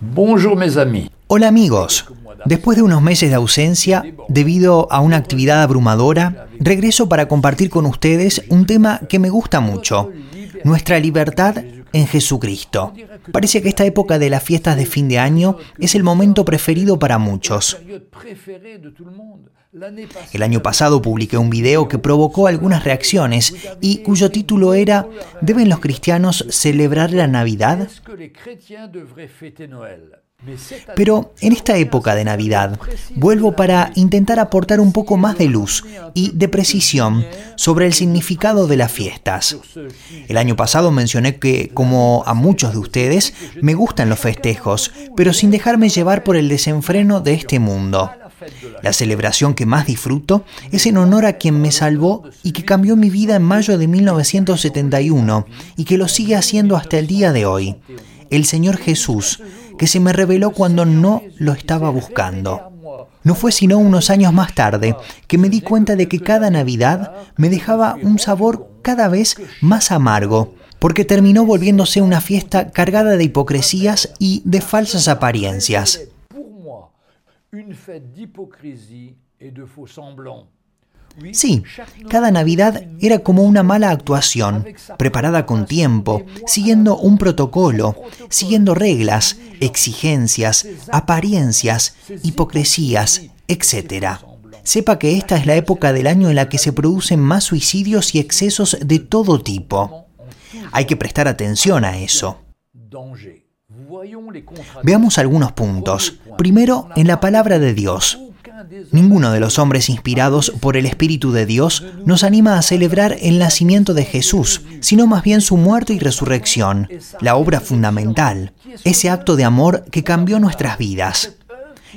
Bonjour mes amis. Hola amigos. Después de unos meses de ausencia, debido a una actividad abrumadora, regreso para compartir con ustedes un tema que me gusta mucho, nuestra libertad en Jesucristo. Parece que esta época de las fiestas de fin de año es el momento preferido para muchos. El año pasado publiqué un video que provocó algunas reacciones y cuyo título era ¿Deben los cristianos celebrar la Navidad? Pero en esta época de Navidad vuelvo para intentar aportar un poco más de luz y de precisión sobre el significado de las fiestas. El año pasado mencioné que, como a muchos de ustedes, me gustan los festejos, pero sin dejarme llevar por el desenfreno de este mundo. La celebración que más disfruto es en honor a quien me salvó y que cambió mi vida en mayo de 1971 y que lo sigue haciendo hasta el día de hoy. El Señor Jesús, que se me reveló cuando no lo estaba buscando. No fue sino unos años más tarde que me di cuenta de que cada Navidad me dejaba un sabor cada vez más amargo, porque terminó volviéndose una fiesta cargada de hipocresías y de falsas apariencias. Sí, cada Navidad era como una mala actuación, preparada con tiempo, siguiendo un protocolo, siguiendo reglas, exigencias, apariencias, hipocresías, etc. Sepa que esta es la época del año en la que se producen más suicidios y excesos de todo tipo. Hay que prestar atención a eso. Veamos algunos puntos. Primero, en la palabra de Dios. Ninguno de los hombres inspirados por el Espíritu de Dios nos anima a celebrar el nacimiento de Jesús, sino más bien su muerte y resurrección, la obra fundamental, ese acto de amor que cambió nuestras vidas.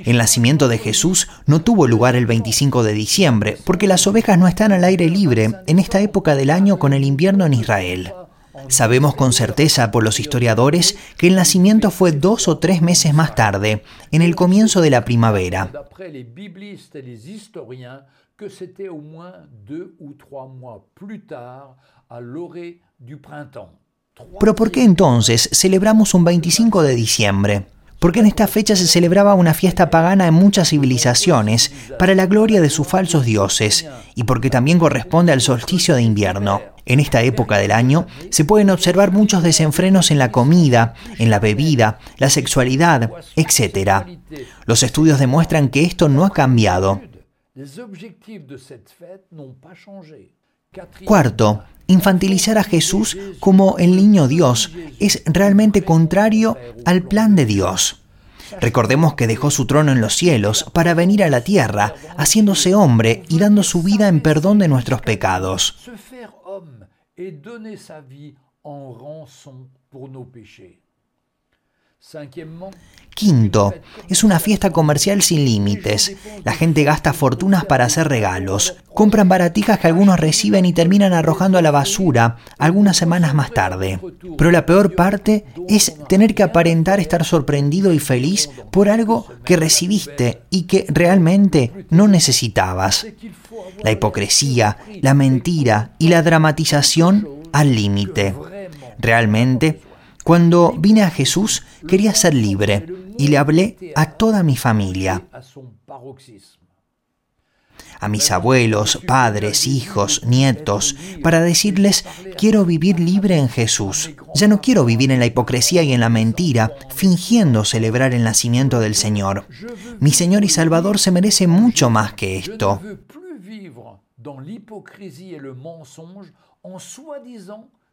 El nacimiento de Jesús no tuvo lugar el 25 de diciembre, porque las ovejas no están al aire libre en esta época del año con el invierno en Israel. Sabemos con certeza por los historiadores que el nacimiento fue dos o tres meses más tarde, en el comienzo de la primavera. Pero ¿por qué entonces celebramos un 25 de diciembre? Porque en esta fecha se celebraba una fiesta pagana en muchas civilizaciones para la gloria de sus falsos dioses y porque también corresponde al solsticio de invierno. En esta época del año se pueden observar muchos desenfrenos en la comida, en la bebida, la sexualidad, etc. Los estudios demuestran que esto no ha cambiado. Cuarto, infantilizar a Jesús como el niño Dios es realmente contrario al plan de Dios. Recordemos que dejó su trono en los cielos para venir a la tierra, haciéndose hombre y dando su vida en perdón de nuestros pecados. Quinto, es una fiesta comercial sin límites. La gente gasta fortunas para hacer regalos. Compran baratijas que algunos reciben y terminan arrojando a la basura algunas semanas más tarde. Pero la peor parte es tener que aparentar estar sorprendido y feliz por algo que recibiste y que realmente no necesitabas. La hipocresía, la mentira y la dramatización al límite. Realmente, cuando vine a Jesús quería ser libre y le hablé a toda mi familia, a mis abuelos, padres, hijos, nietos, para decirles, quiero vivir libre en Jesús. Ya no quiero vivir en la hipocresía y en la mentira, fingiendo celebrar el nacimiento del Señor. Mi Señor y Salvador se merece mucho más que esto.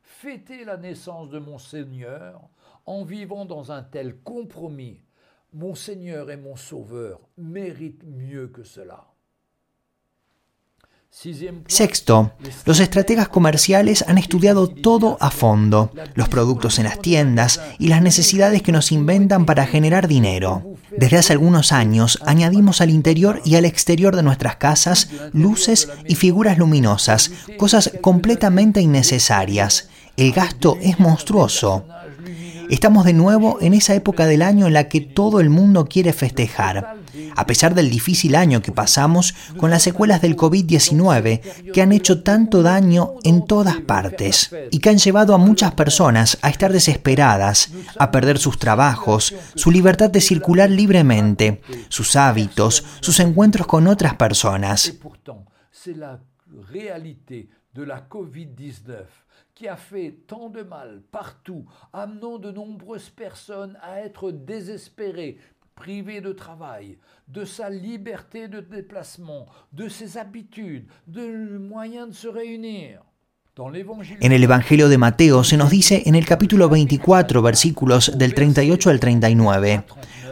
Fêter la naissance de mon Seigneur en vivant dans un tel compromis. Mon Seigneur et mon Sauveur méritent mieux que cela. Sexto, los estrategas comerciales han estudiado todo a fondo, los productos en las tiendas y las necesidades que nos inventan para generar dinero. Desde hace algunos años añadimos al interior y al exterior de nuestras casas luces y figuras luminosas, cosas completamente innecesarias. El gasto es monstruoso. Estamos de nuevo en esa época del año en la que todo el mundo quiere festejar, a pesar del difícil año que pasamos con las secuelas del COVID-19 que han hecho tanto daño en todas partes y que han llevado a muchas personas a estar desesperadas, a perder sus trabajos, su libertad de circular libremente, sus hábitos, sus encuentros con otras personas. De la COVID-19 qui a fait tant de mal partout, amenant de nombreuses personnes à être désespérées, privées de travail, de sa liberté de déplacement, de ses habitudes, de moyens de se réunir. En el Evangelio de Mateo se nos dice en el capítulo 24, versículos del 38 al 39,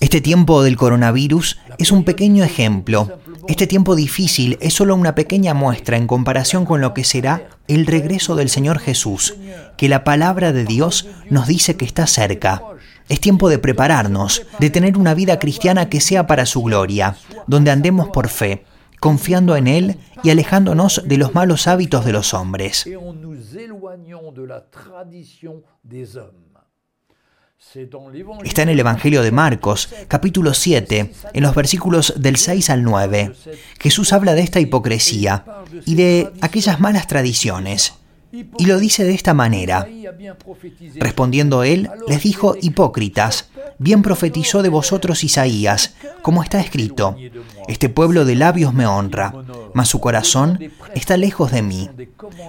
Este tiempo del coronavirus es un pequeño ejemplo. Este tiempo difícil es solo una pequeña muestra en comparación con lo que será el regreso del Señor Jesús, que la palabra de Dios nos dice que está cerca. Es tiempo de prepararnos, de tener una vida cristiana que sea para su gloria, donde andemos por fe, confiando en Él y alejándonos de los malos hábitos de los hombres. Está en el Evangelio de Marcos, capítulo 7, en los versículos del 6 al 9. Jesús habla de esta hipocresía y de aquellas malas tradiciones. Y lo dice de esta manera. Respondiendo él, les dijo, hipócritas, bien profetizó de vosotros Isaías, como está escrito, este pueblo de labios me honra, mas su corazón está lejos de mí,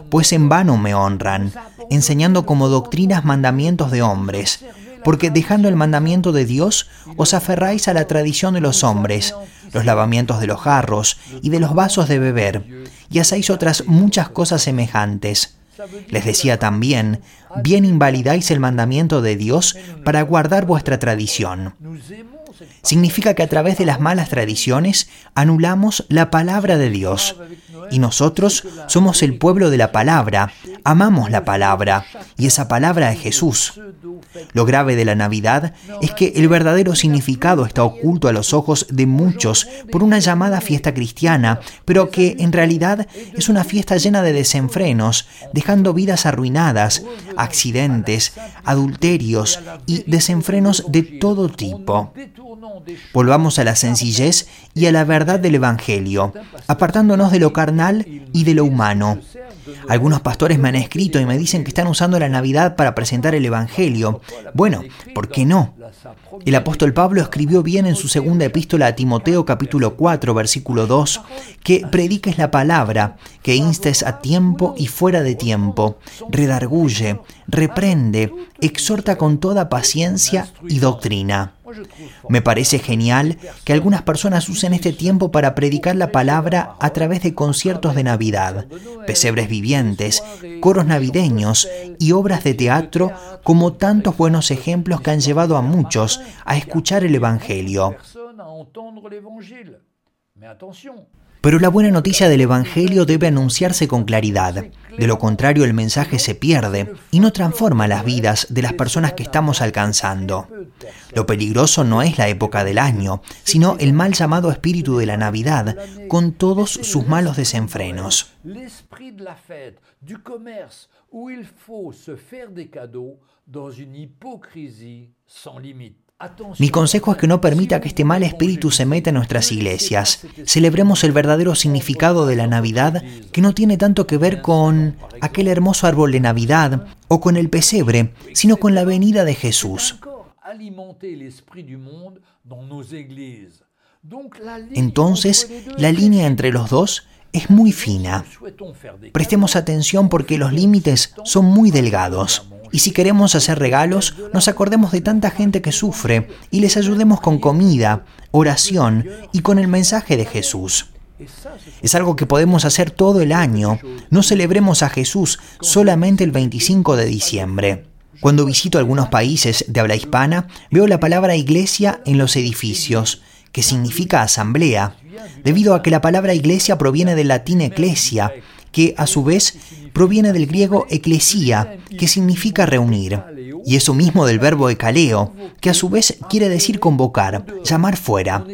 pues en vano me honran, enseñando como doctrinas mandamientos de hombres, porque dejando el mandamiento de Dios, os aferráis a la tradición de los hombres, los lavamientos de los jarros y de los vasos de beber, y hacéis otras muchas cosas semejantes. Les decía también, bien invalidáis el mandamiento de Dios para guardar vuestra tradición. Significa que a través de las malas tradiciones anulamos la palabra de Dios. Y nosotros somos el pueblo de la palabra, amamos la palabra, y esa palabra es Jesús. Lo grave de la Navidad es que el verdadero significado está oculto a los ojos de muchos por una llamada fiesta cristiana, pero que en realidad es una fiesta llena de desenfrenos, dejando vidas arruinadas, accidentes, adulterios y desenfrenos de todo tipo. Volvamos a la sencillez y a la verdad del Evangelio, apartándonos de lo carnal y de lo humano. Algunos pastores me han escrito y me dicen que están usando la Navidad para presentar el Evangelio. Bueno, ¿por qué no? El apóstol Pablo escribió bien en su segunda epístola a Timoteo capítulo 4 versículo 2 que prediques la palabra, que instes a tiempo y fuera de tiempo, redarguye, reprende, exhorta con toda paciencia y doctrina. Me parece genial que algunas personas usen este tiempo para predicar la palabra a través de conciertos de Navidad, pesebres vivientes, coros navideños y obras de teatro como tantos buenos ejemplos que han llevado a muchos a escuchar el Evangelio. Pero la buena noticia del Evangelio debe anunciarse con claridad. De lo contrario, el mensaje se pierde y no transforma las vidas de las personas que estamos alcanzando. Lo peligroso no es la época del año, sino el mal llamado espíritu de la Navidad, con todos sus malos desenfrenos. Mi consejo es que no permita que este mal espíritu se meta en nuestras iglesias. Celebremos el verdadero significado de la Navidad, que no tiene tanto que ver con aquel hermoso árbol de Navidad o con el pesebre, sino con la venida de Jesús. Entonces, la línea entre los dos es muy fina. Prestemos atención porque los límites son muy delgados. Y si queremos hacer regalos, nos acordemos de tanta gente que sufre y les ayudemos con comida, oración y con el mensaje de Jesús. Es algo que podemos hacer todo el año. No celebremos a Jesús solamente el 25 de diciembre. Cuando visito algunos países de habla hispana, veo la palabra iglesia en los edificios, que significa asamblea, debido a que la palabra iglesia proviene del latín ecclesia que a su vez proviene del griego eclesia, que significa reunir, y eso mismo del verbo ecaleo, que a su vez quiere decir convocar, llamar fuera.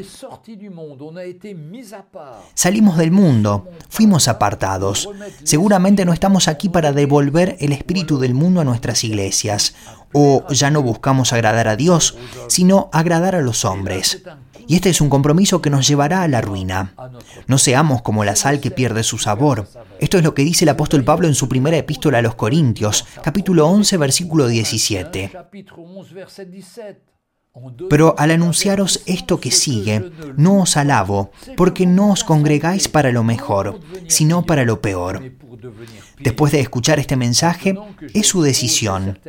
Salimos del mundo, fuimos apartados. Seguramente no estamos aquí para devolver el espíritu del mundo a nuestras iglesias, o ya no buscamos agradar a Dios, sino agradar a los hombres. Y este es un compromiso que nos llevará a la ruina. No seamos como la sal que pierde su sabor. Esto es lo que dice el apóstol Pablo en su primera epístola a los Corintios, capítulo 11, versículo 17. Pero al anunciaros esto que sigue, no os alabo, porque no os congregáis para lo mejor, sino para lo peor. Después de escuchar este mensaje, es su decisión.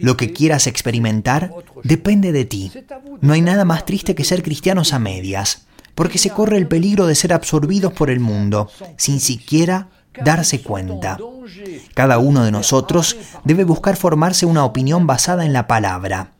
Lo que quieras experimentar depende de ti. No hay nada más triste que ser cristianos a medias, porque se corre el peligro de ser absorbidos por el mundo, sin siquiera darse cuenta. Cada uno de nosotros debe buscar formarse una opinión basada en la palabra.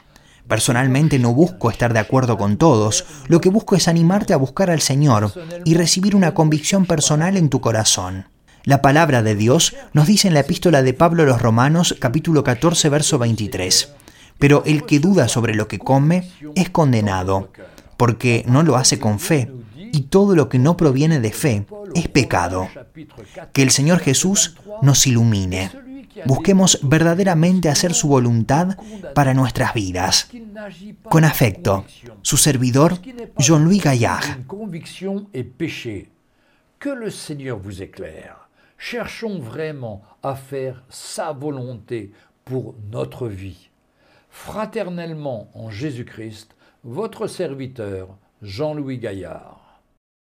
Personalmente no busco estar de acuerdo con todos, lo que busco es animarte a buscar al Señor y recibir una convicción personal en tu corazón. La palabra de Dios nos dice en la epístola de Pablo a los Romanos capítulo 14 verso 23, pero el que duda sobre lo que come es condenado, porque no lo hace con fe, y todo lo que no proviene de fe es pecado. Que el Señor Jesús nos ilumine. Busquemos verdaderamente hacer su voluntad para nuestras vidas. Con afecto, su servidor, Jean-Louis Gaillard. Que le Seigneur vous éclaire. Cherchons vraiment à faire sa volonté pour notre vie. Fraternellement en Jésus-Christ, votre serviteur Jean-Louis Gaillard.